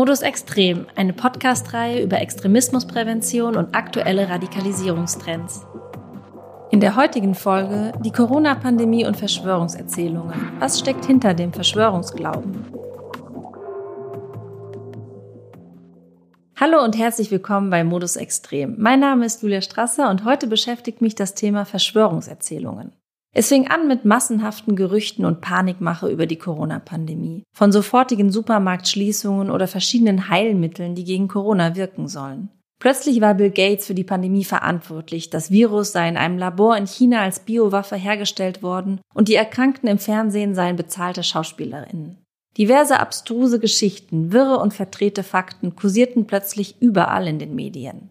Modus Extrem, eine Podcast-Reihe über Extremismusprävention und aktuelle Radikalisierungstrends. In der heutigen Folge die Corona-Pandemie und Verschwörungserzählungen. Was steckt hinter dem Verschwörungsglauben? Hallo und herzlich willkommen bei Modus Extrem. Mein Name ist Julia Strasser und heute beschäftigt mich das Thema Verschwörungserzählungen. Es fing an mit massenhaften Gerüchten und Panikmache über die Corona-Pandemie, von sofortigen Supermarktschließungen oder verschiedenen Heilmitteln, die gegen Corona wirken sollen. Plötzlich war Bill Gates für die Pandemie verantwortlich, das Virus sei in einem Labor in China als Biowaffe hergestellt worden und die Erkrankten im Fernsehen seien bezahlte Schauspielerinnen. Diverse abstruse Geschichten, wirre und verdrehte Fakten kursierten plötzlich überall in den Medien.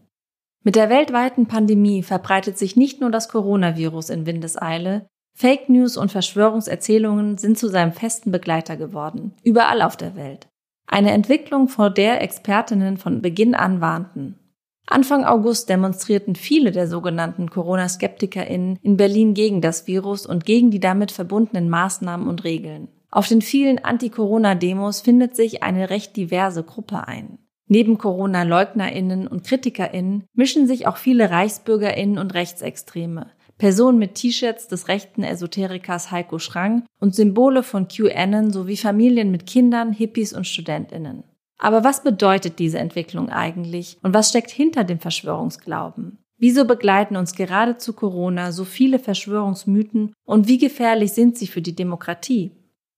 Mit der weltweiten Pandemie verbreitet sich nicht nur das Coronavirus in Windeseile, Fake News und Verschwörungserzählungen sind zu seinem festen Begleiter geworden, überall auf der Welt. Eine Entwicklung, vor der Expertinnen von Beginn an warnten. Anfang August demonstrierten viele der sogenannten Corona-SkeptikerInnen in Berlin gegen das Virus und gegen die damit verbundenen Maßnahmen und Regeln. Auf den vielen Anti-Corona-Demos findet sich eine recht diverse Gruppe ein. Neben Corona-LeugnerInnen und KritikerInnen mischen sich auch viele ReichsbürgerInnen und Rechtsextreme, Personen mit T-Shirts des rechten Esoterikers Heiko Schrang und Symbole von QAnon sowie Familien mit Kindern, Hippies und StudentInnen. Aber was bedeutet diese Entwicklung eigentlich und was steckt hinter dem Verschwörungsglauben? Wieso begleiten uns gerade zu Corona so viele Verschwörungsmythen und wie gefährlich sind sie für die Demokratie?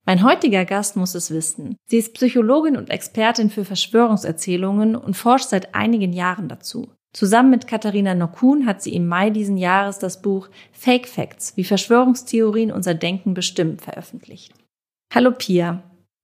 Mein heutiger Gast muss es wissen. Sie ist Psychologin und Expertin für Verschwörungserzählungen und forscht seit einigen Jahren dazu. Zusammen mit Katharina Nokun hat sie im Mai diesen Jahres das Buch Fake Facts, wie Verschwörungstheorien unser Denken bestimmen, veröffentlicht. Hallo Pia.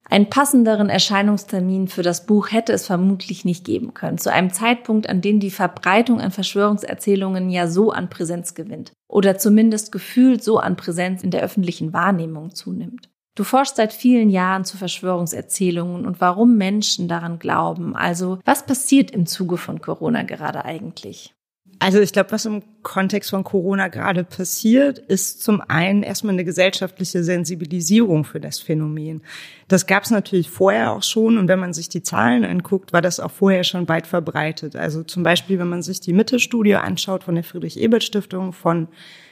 Einen passenderen Erscheinungstermin für das Buch hätte es vermutlich nicht geben können, zu einem Zeitpunkt, an dem die Verbreitung an Verschwörungserzählungen ja so an Präsenz gewinnt oder zumindest gefühlt so an Präsenz in der öffentlichen Wahrnehmung zunimmt. Du forschst seit vielen Jahren zu Verschwörungserzählungen und warum Menschen daran glauben. Also, was passiert im Zuge von Corona gerade eigentlich? Also ich glaube, was im Kontext von Corona gerade passiert, ist zum einen erstmal eine gesellschaftliche Sensibilisierung für das Phänomen. Das gab es natürlich vorher auch schon und wenn man sich die Zahlen anguckt, war das auch vorher schon weit verbreitet. Also zum Beispiel, wenn man sich die Mitte-Studie anschaut von der Friedrich-Ebert-Stiftung von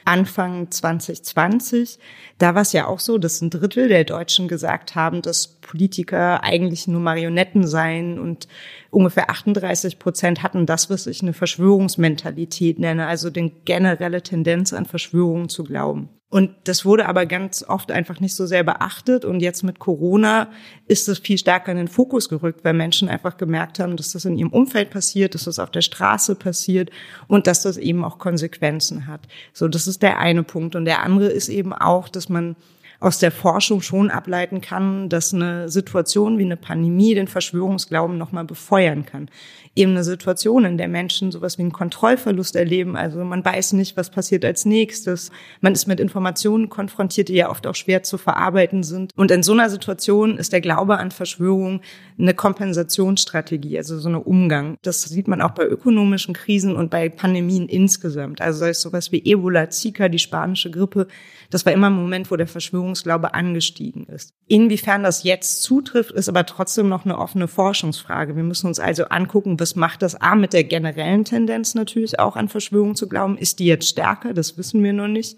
Anfang 2020, da war es ja auch so, dass ein Drittel der Deutschen gesagt haben, dass Politiker eigentlich nur Marionetten seien und ungefähr 38 Prozent hatten das, was ich eine Verschwörungsmentalität nenne, also den generelle Tendenz an Verschwörungen zu glauben. Und das wurde aber ganz oft einfach nicht so sehr beachtet. Und jetzt mit Corona ist es viel stärker in den Fokus gerückt, weil Menschen einfach gemerkt haben, dass das in ihrem Umfeld passiert, dass das auf der Straße passiert und dass das eben auch Konsequenzen hat. So, das ist der eine Punkt. Und der andere ist eben auch, dass man aus der Forschung schon ableiten kann, dass eine Situation wie eine Pandemie den Verschwörungsglauben nochmal befeuern kann. Eben eine Situation, in der Menschen sowas wie einen Kontrollverlust erleben. Also man weiß nicht, was passiert als nächstes. Man ist mit Informationen konfrontiert, die ja oft auch schwer zu verarbeiten sind. Und in so einer Situation ist der Glaube an Verschwörung eine Kompensationsstrategie, also so ein Umgang. Das sieht man auch bei ökonomischen Krisen und bei Pandemien insgesamt. Also sei es sowas wie Ebola, Zika, die spanische Grippe. Das war immer ein Moment, wo der Verschwörungsglaube angestiegen ist. Inwiefern das jetzt zutrifft, ist aber trotzdem noch eine offene Forschungsfrage. Wir müssen uns also angucken, was macht das A mit der generellen Tendenz natürlich auch an Verschwörungen zu glauben? Ist die jetzt stärker? Das wissen wir noch nicht.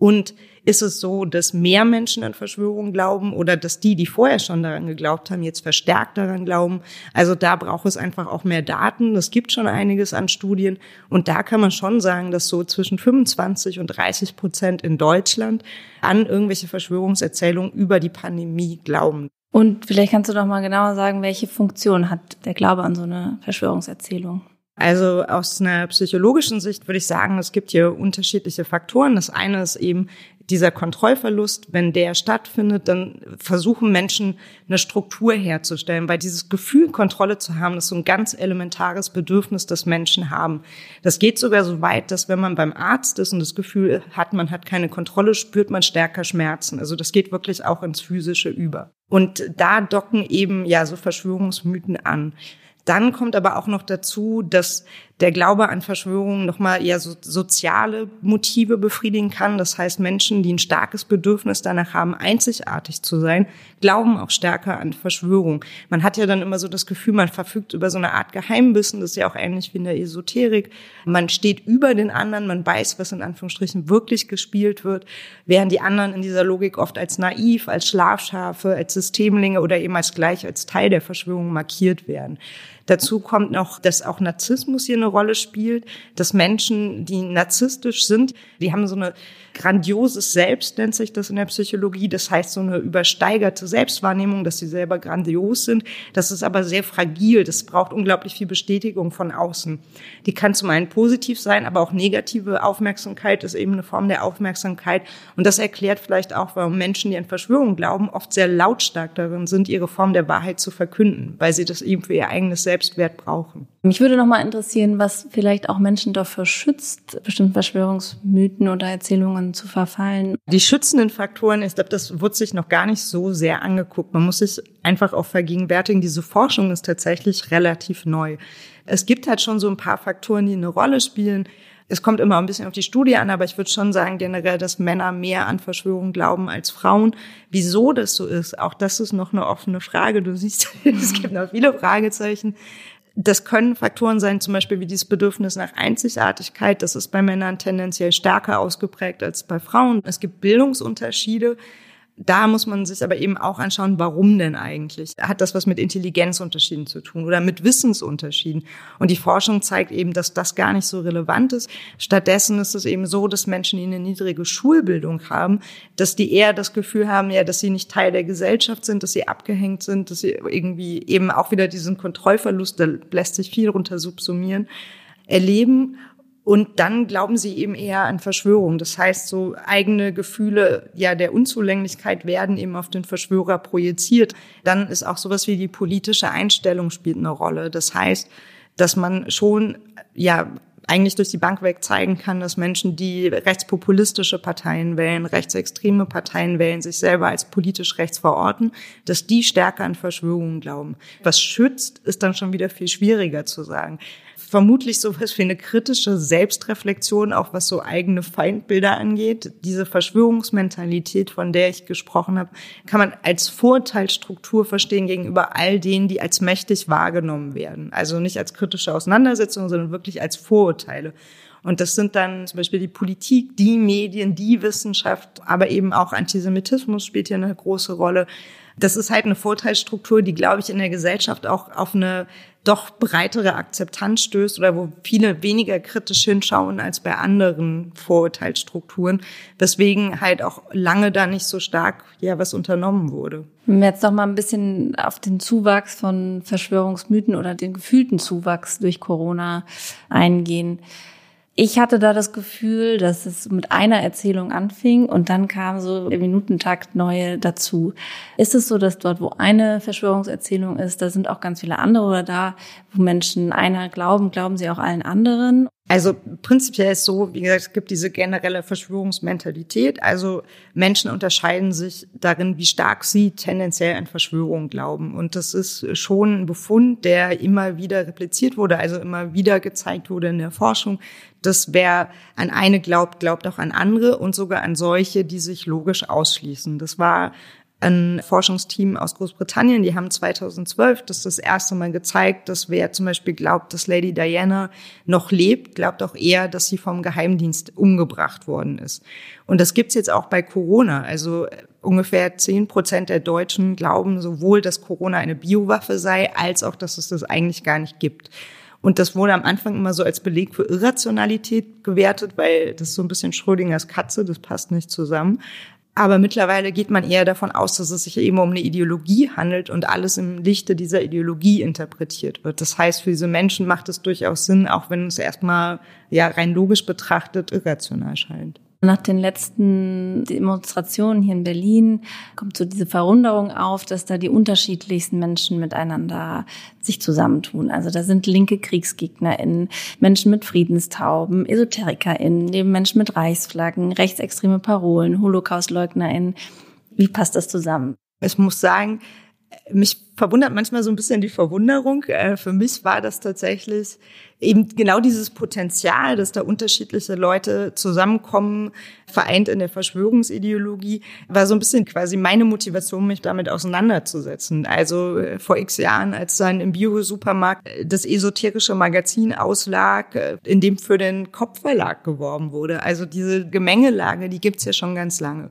Und ist es so, dass mehr Menschen an Verschwörungen glauben oder dass die, die vorher schon daran geglaubt haben, jetzt verstärkt daran glauben? Also da braucht es einfach auch mehr Daten. Es gibt schon einiges an Studien. Und da kann man schon sagen, dass so zwischen 25 und 30 Prozent in Deutschland an irgendwelche Verschwörungserzählungen über die Pandemie glauben. Und vielleicht kannst du doch mal genauer sagen, welche Funktion hat der Glaube an so eine Verschwörungserzählung? Also aus einer psychologischen Sicht würde ich sagen, es gibt hier unterschiedliche Faktoren. Das eine ist eben dieser Kontrollverlust. Wenn der stattfindet, dann versuchen Menschen eine Struktur herzustellen, weil dieses Gefühl, Kontrolle zu haben, ist so ein ganz elementares Bedürfnis, das Menschen haben. Das geht sogar so weit, dass wenn man beim Arzt ist und das Gefühl hat, man hat keine Kontrolle, spürt man stärker Schmerzen. Also das geht wirklich auch ins Physische über. Und da docken eben ja so Verschwörungsmythen an. Dann kommt aber auch noch dazu, dass der Glaube an Verschwörungen nochmal eher so soziale Motive befriedigen kann. Das heißt, Menschen, die ein starkes Bedürfnis danach haben, einzigartig zu sein, glauben auch stärker an Verschwörungen. Man hat ja dann immer so das Gefühl, man verfügt über so eine Art Geheimwissen. Das ist ja auch ähnlich wie in der Esoterik. Man steht über den anderen, man weiß, was in Anführungsstrichen wirklich gespielt wird, während die anderen in dieser Logik oft als naiv, als Schlafschafe, als Systemlinge oder eben als gleich als Teil der Verschwörung markiert werden. Dazu kommt noch, dass auch Narzissmus hier eine Rolle spielt, dass Menschen, die narzisstisch sind, die haben so eine grandioses Selbst, nennt sich das in der Psychologie. Das heißt, so eine übersteigerte Selbstwahrnehmung, dass sie selber grandios sind. Das ist aber sehr fragil. Das braucht unglaublich viel Bestätigung von außen. Die kann zum einen positiv sein, aber auch negative Aufmerksamkeit ist eben eine Form der Aufmerksamkeit. Und das erklärt vielleicht auch, warum Menschen, die an Verschwörungen glauben, oft sehr lautstark darin sind, ihre Form der Wahrheit zu verkünden, weil sie das eben für ihr eigenes Selbstwert brauchen. Mich würde noch mal interessieren, was vielleicht auch Menschen davor schützt, bestimmte Verschwörungsmythen oder Erzählungen zu verfallen. Die schützenden Faktoren, ich glaube, das wird sich noch gar nicht so sehr angeguckt. Man muss sich einfach auch vergegenwärtigen, diese Forschung ist tatsächlich relativ neu. Es gibt halt schon so ein paar Faktoren, die eine Rolle spielen. Es kommt immer ein bisschen auf die Studie an, aber ich würde schon sagen generell, dass Männer mehr an Verschwörungen glauben als Frauen. Wieso das so ist, auch das ist noch eine offene Frage. Du siehst, es gibt noch viele Fragezeichen. Das können Faktoren sein, zum Beispiel wie dieses Bedürfnis nach Einzigartigkeit. Das ist bei Männern tendenziell stärker ausgeprägt als bei Frauen. Es gibt Bildungsunterschiede. Da muss man sich aber eben auch anschauen, warum denn eigentlich? Hat das was mit Intelligenzunterschieden zu tun oder mit Wissensunterschieden? Und die Forschung zeigt eben, dass das gar nicht so relevant ist. Stattdessen ist es eben so, dass Menschen, die eine niedrige Schulbildung haben, dass die eher das Gefühl haben, ja, dass sie nicht Teil der Gesellschaft sind, dass sie abgehängt sind, dass sie irgendwie eben auch wieder diesen Kontrollverlust, da lässt sich viel runter subsumieren, erleben und dann glauben sie eben eher an Verschwörung. Das heißt, so eigene Gefühle ja der Unzulänglichkeit werden eben auf den Verschwörer projiziert. Dann ist auch sowas wie die politische Einstellung spielt eine Rolle. Das heißt, dass man schon ja eigentlich durch die Bank weg zeigen kann, dass Menschen, die rechtspopulistische Parteien wählen, rechtsextreme Parteien wählen, sich selber als politisch rechts verorten, dass die stärker an Verschwörungen glauben. Was schützt, ist dann schon wieder viel schwieriger zu sagen vermutlich sowas wie eine kritische Selbstreflexion, auch was so eigene Feindbilder angeht. Diese Verschwörungsmentalität, von der ich gesprochen habe, kann man als Vorteilsstruktur verstehen gegenüber all denen, die als mächtig wahrgenommen werden. Also nicht als kritische Auseinandersetzung, sondern wirklich als Vorurteile. Und das sind dann zum Beispiel die Politik, die Medien, die Wissenschaft, aber eben auch Antisemitismus spielt hier eine große Rolle. Das ist halt eine Vorteilsstruktur, die, glaube ich, in der Gesellschaft auch auf eine doch breitere Akzeptanz stößt oder wo viele weniger kritisch hinschauen als bei anderen Vorurteilsstrukturen, weswegen halt auch lange da nicht so stark ja was unternommen wurde. Wenn wir jetzt noch mal ein bisschen auf den Zuwachs von Verschwörungsmythen oder den gefühlten Zuwachs durch Corona eingehen. Ich hatte da das Gefühl, dass es mit einer Erzählung anfing und dann kam so im Minutentakt neue dazu. Ist es so, dass dort, wo eine Verschwörungserzählung ist, da sind auch ganz viele andere oder da, wo Menschen einer glauben, glauben sie auch allen anderen? Also prinzipiell ist so, wie gesagt, es gibt diese generelle Verschwörungsmentalität. Also Menschen unterscheiden sich darin, wie stark sie tendenziell an Verschwörungen glauben. Und das ist schon ein Befund, der immer wieder repliziert wurde, also immer wieder gezeigt wurde in der Forschung, dass wer an eine glaubt, glaubt auch an andere und sogar an solche, die sich logisch ausschließen. Das war ein Forschungsteam aus Großbritannien, die haben 2012 das das erste Mal gezeigt, dass wer zum Beispiel glaubt, dass Lady Diana noch lebt, glaubt auch eher, dass sie vom Geheimdienst umgebracht worden ist. Und das gibt's jetzt auch bei Corona. Also ungefähr zehn Prozent der Deutschen glauben sowohl, dass Corona eine Biowaffe sei, als auch, dass es das eigentlich gar nicht gibt. Und das wurde am Anfang immer so als Beleg für Irrationalität gewertet, weil das ist so ein bisschen Schrödingers Katze, das passt nicht zusammen. Aber mittlerweile geht man eher davon aus, dass es sich eben um eine Ideologie handelt und alles im Lichte dieser Ideologie interpretiert wird. Das heißt, für diese Menschen macht es durchaus Sinn, auch wenn es erstmal ja rein logisch betrachtet irrational scheint. Nach den letzten Demonstrationen hier in Berlin kommt so diese Verwunderung auf, dass da die unterschiedlichsten Menschen miteinander sich zusammentun. Also da sind linke KriegsgegnerInnen, Menschen mit Friedenstauben, EsoterikerInnen, neben Menschen mit Reichsflaggen, rechtsextreme Parolen, HolocaustleugnerInnen. Wie passt das zusammen? Ich muss sagen, Mich verwundert manchmal so ein bisschen die Verwunderung. Äh, für mich war das tatsächlich eben genau dieses Potenzial, dass da unterschiedliche Leute zusammenkommen, vereint in der Verschwörungsideologie, war so ein bisschen quasi meine Motivation, mich damit auseinanderzusetzen. Also äh, vor x Jahren, als dann im Bio-Supermarkt das esoterische Magazin auslag, äh, in dem für den Kopfverlag geworben wurde. Also diese Gemengelage, die gibt's ja schon ganz lange.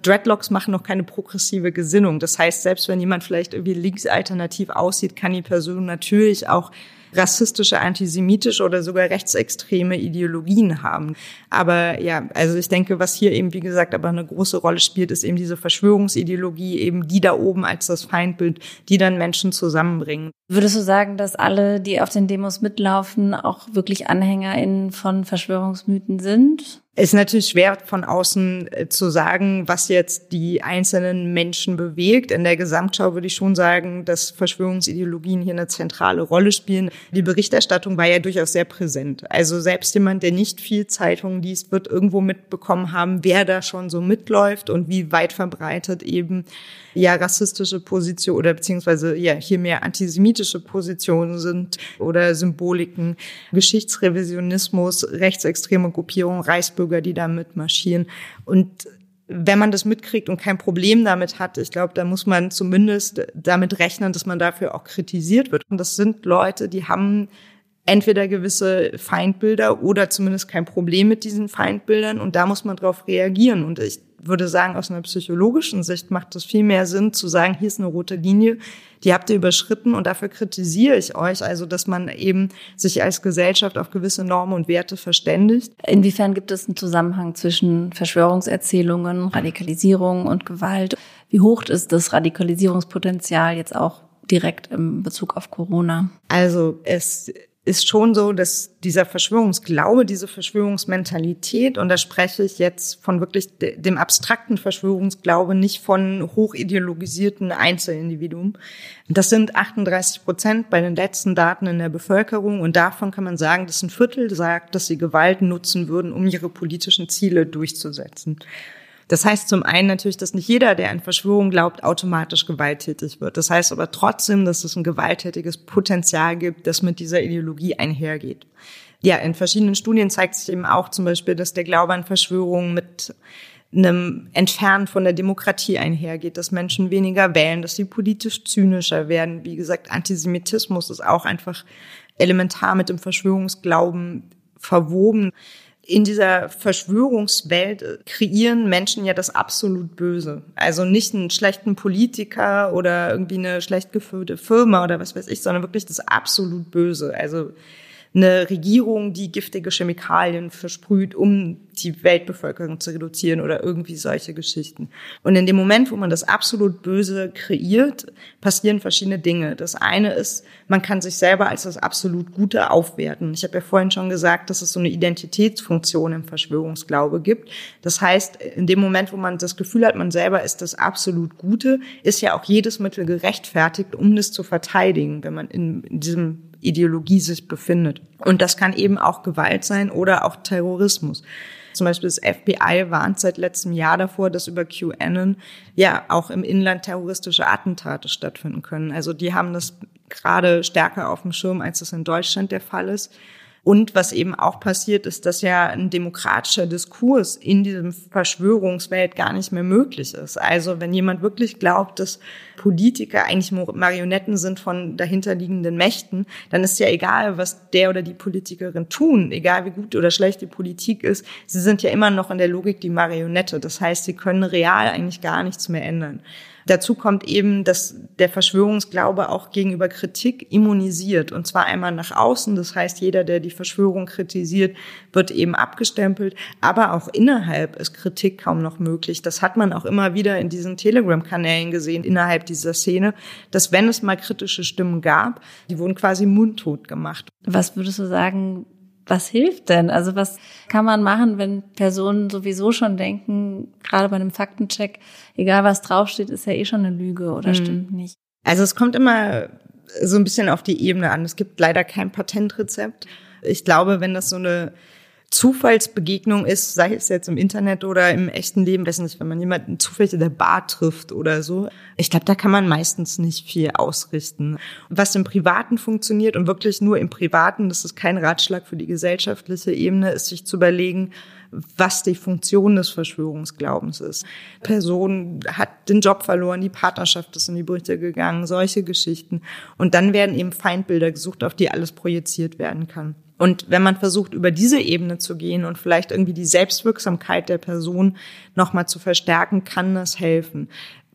Dreadlocks machen noch keine progressive Gesinnung. Das heißt, selbst wenn jemand vielleicht irgendwie linksalternativ aussieht, kann die Person natürlich auch rassistische, antisemitische oder sogar rechtsextreme Ideologien haben. Aber ja, also ich denke, was hier eben, wie gesagt, aber eine große Rolle spielt, ist eben diese Verschwörungsideologie, eben die da oben als das Feindbild, die dann Menschen zusammenbringen. Würdest du sagen, dass alle, die auf den Demos mitlaufen, auch wirklich AnhängerInnen von Verschwörungsmythen sind? ist natürlich schwer von außen äh, zu sagen, was jetzt die einzelnen Menschen bewegt. In der Gesamtschau würde ich schon sagen, dass Verschwörungsideologien hier eine zentrale Rolle spielen. Die Berichterstattung war ja durchaus sehr präsent. Also selbst jemand, der nicht viel Zeitungen liest, wird irgendwo mitbekommen haben, wer da schon so mitläuft und wie weit verbreitet eben ja rassistische Positionen oder beziehungsweise ja hier mehr antisemitische Positionen sind oder Symboliken, Geschichtsrevisionismus, rechtsextreme Gruppierungen, Reichsbürger, die da mitmarschieren und wenn man das mitkriegt und kein Problem damit hat, ich glaube, da muss man zumindest damit rechnen, dass man dafür auch kritisiert wird. Und das sind Leute, die haben entweder gewisse Feindbilder oder zumindest kein Problem mit diesen Feindbildern und da muss man drauf reagieren. Und ich würde sagen, aus einer psychologischen Sicht macht es viel mehr Sinn zu sagen, hier ist eine rote Linie, die habt ihr überschritten und dafür kritisiere ich euch. Also, dass man eben sich als Gesellschaft auf gewisse Normen und Werte verständigt. Inwiefern gibt es einen Zusammenhang zwischen Verschwörungserzählungen, Radikalisierung und Gewalt? Wie hoch ist das Radikalisierungspotenzial jetzt auch direkt im Bezug auf Corona? Also, es ist schon so, dass dieser Verschwörungsglaube, diese Verschwörungsmentalität, und da spreche ich jetzt von wirklich dem abstrakten Verschwörungsglaube, nicht von hochideologisierten Einzelindividuen. Das sind 38 Prozent bei den letzten Daten in der Bevölkerung und davon kann man sagen, dass ein Viertel sagt, dass sie Gewalt nutzen würden, um ihre politischen Ziele durchzusetzen. Das heißt zum einen natürlich, dass nicht jeder, der an Verschwörung glaubt, automatisch gewalttätig wird. Das heißt aber trotzdem, dass es ein gewalttätiges Potenzial gibt, das mit dieser Ideologie einhergeht. Ja, in verschiedenen Studien zeigt sich eben auch zum Beispiel, dass der Glaube an Verschwörungen mit einem Entfernen von der Demokratie einhergeht, dass Menschen weniger wählen, dass sie politisch zynischer werden. Wie gesagt, Antisemitismus ist auch einfach elementar mit dem Verschwörungsglauben verwoben in dieser Verschwörungswelt kreieren Menschen ja das absolut Böse. Also nicht einen schlechten Politiker oder irgendwie eine schlecht geführte Firma oder was weiß ich, sondern wirklich das absolut Böse. Also eine Regierung, die giftige Chemikalien versprüht, um die Weltbevölkerung zu reduzieren oder irgendwie solche Geschichten. Und in dem Moment, wo man das absolut Böse kreiert, passieren verschiedene Dinge. Das eine ist, man kann sich selber als das absolut Gute aufwerten. Ich habe ja vorhin schon gesagt, dass es so eine Identitätsfunktion im Verschwörungsglaube gibt. Das heißt, in dem Moment, wo man das Gefühl hat, man selber ist das absolut Gute, ist ja auch jedes Mittel gerechtfertigt, um das zu verteidigen, wenn man in, in diesem Ideologie sich befindet. Und das kann eben auch Gewalt sein oder auch Terrorismus. Zum Beispiel das FBI warnt seit letztem Jahr davor, dass über QAnon ja auch im Inland terroristische Attentate stattfinden können. Also die haben das gerade stärker auf dem Schirm, als das in Deutschland der Fall ist. Und was eben auch passiert, ist, dass ja ein demokratischer Diskurs in diesem Verschwörungswelt gar nicht mehr möglich ist. Also wenn jemand wirklich glaubt, dass Politiker eigentlich Marionetten sind von dahinterliegenden Mächten, dann ist ja egal, was der oder die Politikerin tun, egal wie gut oder schlecht die Politik ist, sie sind ja immer noch in der Logik die Marionette. Das heißt, sie können real eigentlich gar nichts mehr ändern. Dazu kommt eben, dass der Verschwörungsglaube auch gegenüber Kritik immunisiert. Und zwar einmal nach außen. Das heißt, jeder, der die Verschwörung kritisiert, wird eben abgestempelt. Aber auch innerhalb ist Kritik kaum noch möglich. Das hat man auch immer wieder in diesen Telegram-Kanälen gesehen, innerhalb dieser Szene, dass wenn es mal kritische Stimmen gab, die wurden quasi mundtot gemacht. Was würdest du sagen, was hilft denn? Also was kann man machen, wenn Personen sowieso schon denken, gerade bei einem Faktencheck, egal was draufsteht, ist ja eh schon eine Lüge oder mhm. stimmt nicht? Also es kommt immer so ein bisschen auf die Ebene an. Es gibt leider kein Patentrezept. Ich glaube, wenn das so eine Zufallsbegegnung ist, sei es jetzt im Internet oder im echten Leben, weiß nicht, wenn man jemanden zufällig in der Bar trifft oder so. Ich glaube, da kann man meistens nicht viel ausrichten. Was im Privaten funktioniert und wirklich nur im Privaten, das ist kein Ratschlag für die gesellschaftliche Ebene, ist sich zu überlegen, was die Funktion des Verschwörungsglaubens ist. Person hat den Job verloren, die Partnerschaft ist in die Brüche gegangen, solche Geschichten. Und dann werden eben Feindbilder gesucht, auf die alles projiziert werden kann. Und wenn man versucht, über diese Ebene zu gehen und vielleicht irgendwie die Selbstwirksamkeit der Person nochmal zu verstärken, kann das helfen.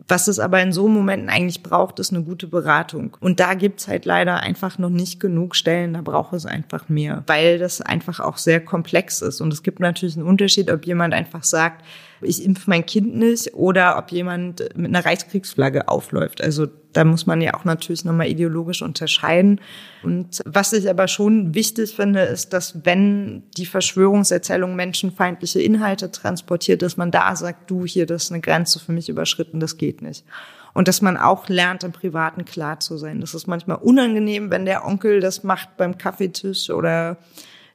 Was es aber in so Momenten eigentlich braucht, ist eine gute Beratung. Und da gibt's halt leider einfach noch nicht genug Stellen, da braucht es einfach mehr, weil das einfach auch sehr komplex ist. Und es gibt natürlich einen Unterschied, ob jemand einfach sagt, ich impfe mein Kind nicht oder ob jemand mit einer Reichskriegsflagge aufläuft. Also da muss man ja auch natürlich nochmal ideologisch unterscheiden. Und was ich aber schon wichtig finde, ist, dass wenn die Verschwörungserzählung menschenfeindliche Inhalte transportiert, dass man da sagt, du hier, das ist eine Grenze für mich überschritten, das geht nicht. Und dass man auch lernt, im Privaten klar zu sein. Das ist manchmal unangenehm, wenn der Onkel das macht beim Kaffeetisch oder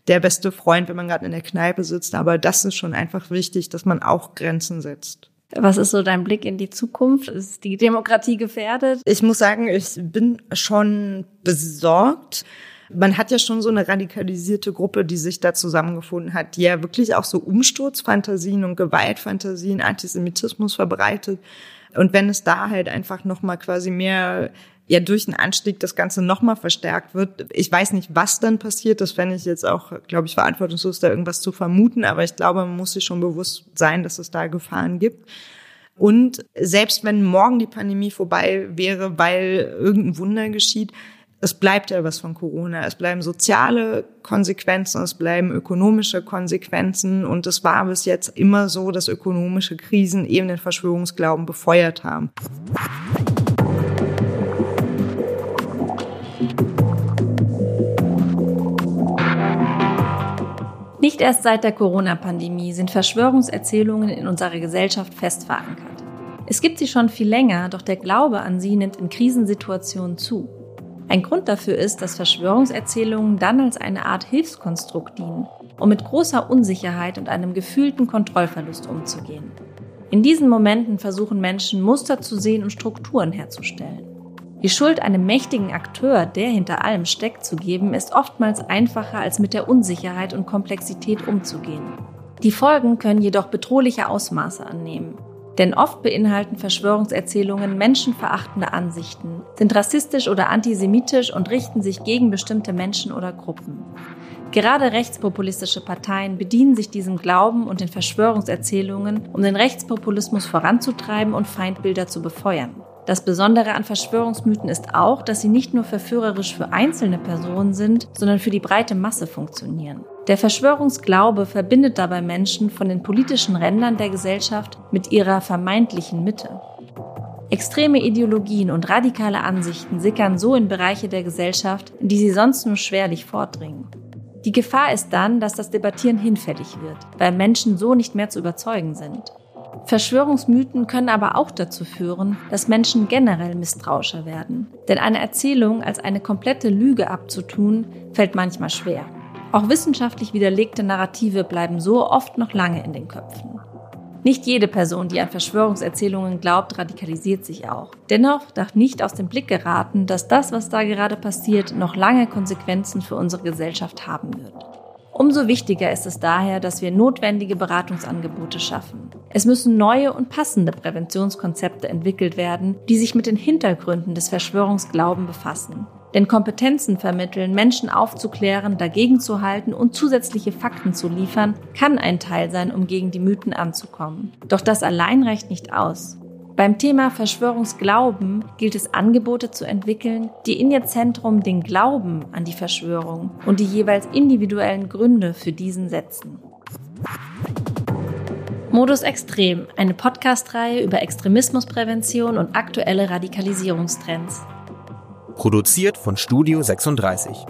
der beste Freund, wenn man gerade in der Kneipe sitzt. Aber das ist schon einfach wichtig, dass man auch Grenzen setzt. Was ist so dein Blick in die Zukunft? Ist die Demokratie gefährdet? Ich muss sagen, ich bin schon besorgt. Man hat ja schon so eine radikalisierte Gruppe, die sich da zusammengefunden hat, die ja wirklich auch so Umsturzfantasien und Gewaltfantasien, Antisemitismus verbreitet. Und wenn es da halt einfach noch mal quasi mehr ja durch den Anstieg das Ganze nochmal verstärkt wird. Ich weiß nicht, was dann passiert. Das fände ich jetzt auch, glaube ich, verantwortungslos, da irgendwas zu vermuten. Aber ich glaube, man muss sich schon bewusst sein, dass es da Gefahren gibt. Und selbst wenn morgen die Pandemie vorbei wäre, weil irgendein Wunder geschieht, es bleibt ja was von Corona. Es bleiben soziale Konsequenzen, es bleiben ökonomische Konsequenzen. Und es war bis jetzt immer so, dass ökonomische Krisen eben den Verschwörungsglauben befeuert haben. Nicht erst seit der Corona-Pandemie sind Verschwörungserzählungen in unserer Gesellschaft fest verankert. Es gibt sie schon viel länger, doch der Glaube an sie nimmt in Krisensituationen zu. Ein Grund dafür ist, dass Verschwörungserzählungen dann als eine Art Hilfskonstrukt dienen, um mit großer Unsicherheit und einem gefühlten Kontrollverlust umzugehen. In diesen Momenten versuchen Menschen Muster zu sehen und Strukturen herzustellen. Die Schuld einem mächtigen Akteur, der hinter allem steckt, zu geben, ist oftmals einfacher als mit der Unsicherheit und Komplexität umzugehen. Die Folgen können jedoch bedrohliche Ausmaße annehmen. Denn oft beinhalten Verschwörungserzählungen menschenverachtende Ansichten, sind rassistisch oder antisemitisch und richten sich gegen bestimmte Menschen oder Gruppen. Gerade rechtspopulistische Parteien bedienen sich diesem Glauben und den Verschwörungserzählungen, um den Rechtspopulismus voranzutreiben und Feindbilder zu befeuern. Das Besondere an Verschwörungsmythen ist auch, dass sie nicht nur verführerisch für einzelne Personen sind, sondern für die breite Masse funktionieren. Der Verschwörungsglaube verbindet dabei Menschen von den politischen Rändern der Gesellschaft mit ihrer vermeintlichen Mitte. Extreme Ideologien und radikale Ansichten sickern so in Bereiche der Gesellschaft, in die sie sonst nur schwerlich vordringen. Die Gefahr ist dann, dass das Debattieren hinfällig wird, weil Menschen so nicht mehr zu überzeugen sind. Verschwörungsmythen können aber auch dazu führen, dass Menschen generell misstrauischer werden. Denn eine Erzählung als eine komplette Lüge abzutun, fällt manchmal schwer. Auch wissenschaftlich widerlegte Narrative bleiben so oft noch lange in den Köpfen. Nicht jede Person, die an Verschwörungserzählungen glaubt, radikalisiert sich auch. Dennoch darf nicht aus dem Blick geraten, dass das, was da gerade passiert, noch lange Konsequenzen für unsere Gesellschaft haben wird. Umso wichtiger ist es daher, dass wir notwendige Beratungsangebote schaffen. Es müssen neue und passende Präventionskonzepte entwickelt werden, die sich mit den Hintergründen des Verschwörungsglauben befassen. Denn Kompetenzen vermitteln, Menschen aufzuklären, dagegen zu halten und zusätzliche Fakten zu liefern, kann ein Teil sein, um gegen die Mythen anzukommen. Doch das allein reicht nicht aus. Beim Thema Verschwörungsglauben gilt es Angebote zu entwickeln, die in ihr Zentrum den Glauben an die Verschwörung und die jeweils individuellen Gründe für diesen setzen. Modus Extrem, eine Podcast-Reihe über Extremismusprävention und aktuelle Radikalisierungstrends. Produziert von Studio 36.